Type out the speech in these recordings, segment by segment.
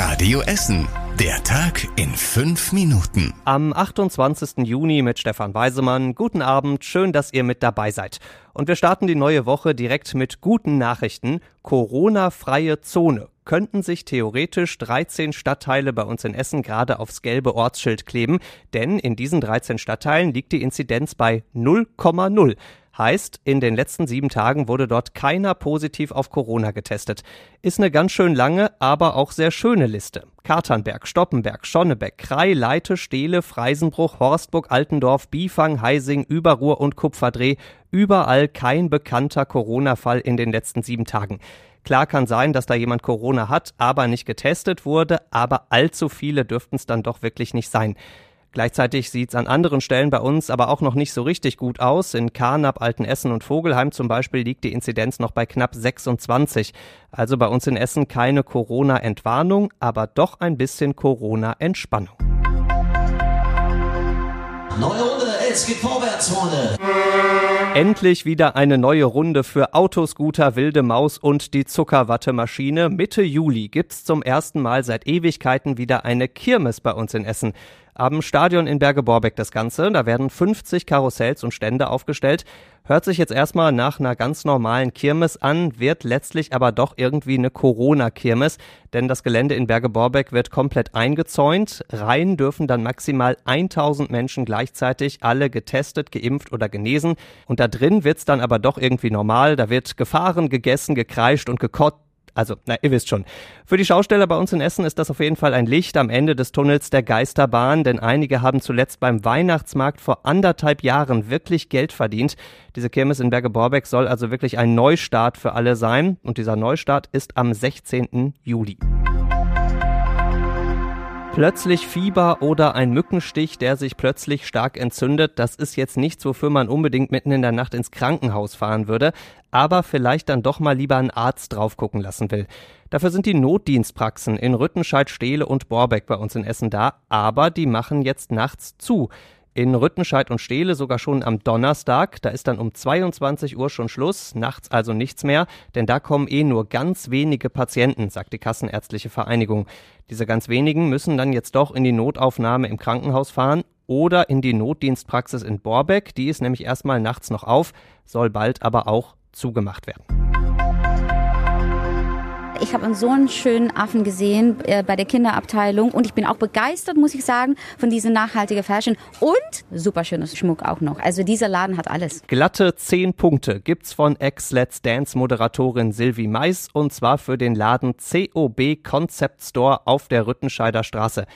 Radio Essen. Der Tag in fünf Minuten. Am 28. Juni mit Stefan Weisemann. Guten Abend, schön, dass ihr mit dabei seid. Und wir starten die neue Woche direkt mit guten Nachrichten. Corona-freie Zone könnten sich theoretisch 13 Stadtteile bei uns in Essen gerade aufs gelbe Ortsschild kleben, denn in diesen 13 Stadtteilen liegt die Inzidenz bei 0,0. Heißt, in den letzten sieben Tagen wurde dort keiner positiv auf Corona getestet. Ist eine ganz schön lange, aber auch sehr schöne Liste. Katernberg, Stoppenberg, Schonnebeck, Krei, Leite, Stehle, Freisenbruch, Horstburg, Altendorf, Biefang, Heising, Überruhr und Kupferdreh. Überall kein bekannter Corona-Fall in den letzten sieben Tagen. Klar kann sein, dass da jemand Corona hat, aber nicht getestet wurde, aber allzu viele dürften es dann doch wirklich nicht sein. Gleichzeitig sieht es an anderen Stellen bei uns aber auch noch nicht so richtig gut aus. In Karnap, Altenessen und Vogelheim zum Beispiel liegt die Inzidenz noch bei knapp 26. Also bei uns in Essen keine Corona-Entwarnung, aber doch ein bisschen Corona-Entspannung. Neue Runde, es geht vorwärts, Freunde. Endlich wieder eine neue Runde für Autoscooter, Wilde Maus und die Zuckerwattemaschine. Mitte Juli gibt's zum ersten Mal seit Ewigkeiten wieder eine Kirmes bei uns in Essen. Am Stadion in Berge-Borbeck das Ganze. Da werden 50 Karussells und Stände aufgestellt. Hört sich jetzt erstmal nach einer ganz normalen Kirmes an, wird letztlich aber doch irgendwie eine Corona-Kirmes, denn das Gelände in Berge-Borbeck wird komplett eingezäunt. Rein dürfen dann maximal 1000 Menschen gleichzeitig, alle getestet, geimpft oder genesen. Und da drin wird's dann aber doch irgendwie normal. Da wird gefahren, gegessen, gekreischt und gekotzt also, na, ihr wisst schon. Für die Schausteller bei uns in Essen ist das auf jeden Fall ein Licht am Ende des Tunnels der Geisterbahn, denn einige haben zuletzt beim Weihnachtsmarkt vor anderthalb Jahren wirklich Geld verdient. Diese Kirmes in Berge-Borbeck soll also wirklich ein Neustart für alle sein und dieser Neustart ist am 16. Juli. Plötzlich Fieber oder ein Mückenstich, der sich plötzlich stark entzündet, das ist jetzt nichts, wofür man unbedingt mitten in der Nacht ins Krankenhaus fahren würde, aber vielleicht dann doch mal lieber einen Arzt drauf gucken lassen will. Dafür sind die Notdienstpraxen in Rüttenscheid, Stehle und Borbeck bei uns in Essen da, aber die machen jetzt nachts zu. In Rüttenscheid und Stehle sogar schon am Donnerstag. Da ist dann um 22 Uhr schon Schluss, nachts also nichts mehr, denn da kommen eh nur ganz wenige Patienten, sagt die Kassenärztliche Vereinigung. Diese ganz wenigen müssen dann jetzt doch in die Notaufnahme im Krankenhaus fahren oder in die Notdienstpraxis in Borbeck. Die ist nämlich erstmal nachts noch auf, soll bald aber auch zugemacht werden. Ich habe so einen schönen Affen gesehen äh, bei der Kinderabteilung und ich bin auch begeistert, muss ich sagen, von dieser nachhaltigen Fashion und super schönes Schmuck auch noch. Also dieser Laden hat alles. Glatte 10 Punkte gibt's von Ex-Let's Dance Moderatorin Sylvie Mais und zwar für den Laden COB Concept Store auf der Rüttenscheider Straße.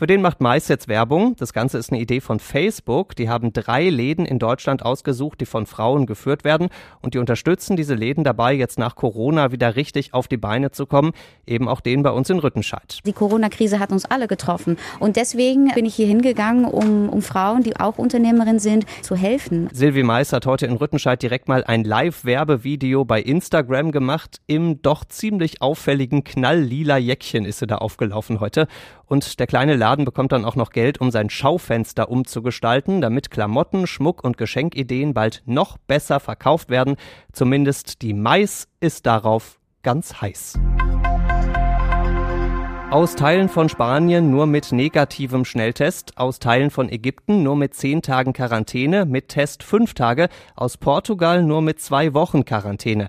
Für den macht Mais jetzt Werbung. Das Ganze ist eine Idee von Facebook. Die haben drei Läden in Deutschland ausgesucht, die von Frauen geführt werden. Und die unterstützen diese Läden dabei, jetzt nach Corona wieder richtig auf die Beine zu kommen. Eben auch den bei uns in Rüttenscheid. Die Corona-Krise hat uns alle getroffen. Und deswegen bin ich hier hingegangen, um, um Frauen, die auch Unternehmerin sind, zu helfen. Silvi Mais hat heute in Rüttenscheid direkt mal ein Live-Werbevideo bei Instagram gemacht. Im doch ziemlich auffälligen knalllila Jäckchen ist sie da aufgelaufen heute. Und der kleine Laden bekommt dann auch noch Geld, um sein Schaufenster umzugestalten, damit Klamotten, Schmuck und Geschenkideen bald noch besser verkauft werden. Zumindest die Mais ist darauf ganz heiß. Aus Teilen von Spanien nur mit negativem Schnelltest, aus Teilen von Ägypten nur mit zehn Tagen Quarantäne, mit Test fünf Tage, aus Portugal nur mit zwei Wochen Quarantäne.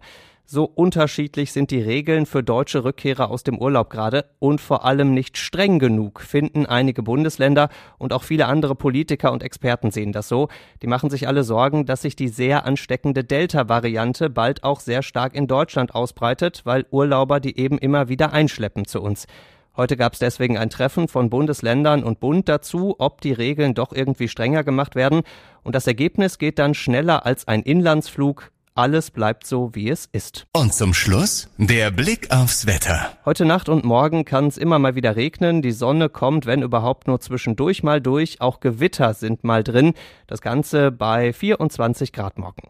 So unterschiedlich sind die Regeln für deutsche Rückkehrer aus dem Urlaub gerade und vor allem nicht streng genug, finden einige Bundesländer und auch viele andere Politiker und Experten sehen das so. Die machen sich alle Sorgen, dass sich die sehr ansteckende Delta-Variante bald auch sehr stark in Deutschland ausbreitet, weil Urlauber die eben immer wieder einschleppen zu uns. Heute gab es deswegen ein Treffen von Bundesländern und Bund dazu, ob die Regeln doch irgendwie strenger gemacht werden. Und das Ergebnis geht dann schneller als ein Inlandsflug alles bleibt so, wie es ist. Und zum Schluss der Blick aufs Wetter. Heute Nacht und morgen kann es immer mal wieder regnen. Die Sonne kommt, wenn überhaupt nur zwischendurch mal durch. Auch Gewitter sind mal drin. Das Ganze bei 24 Grad morgen.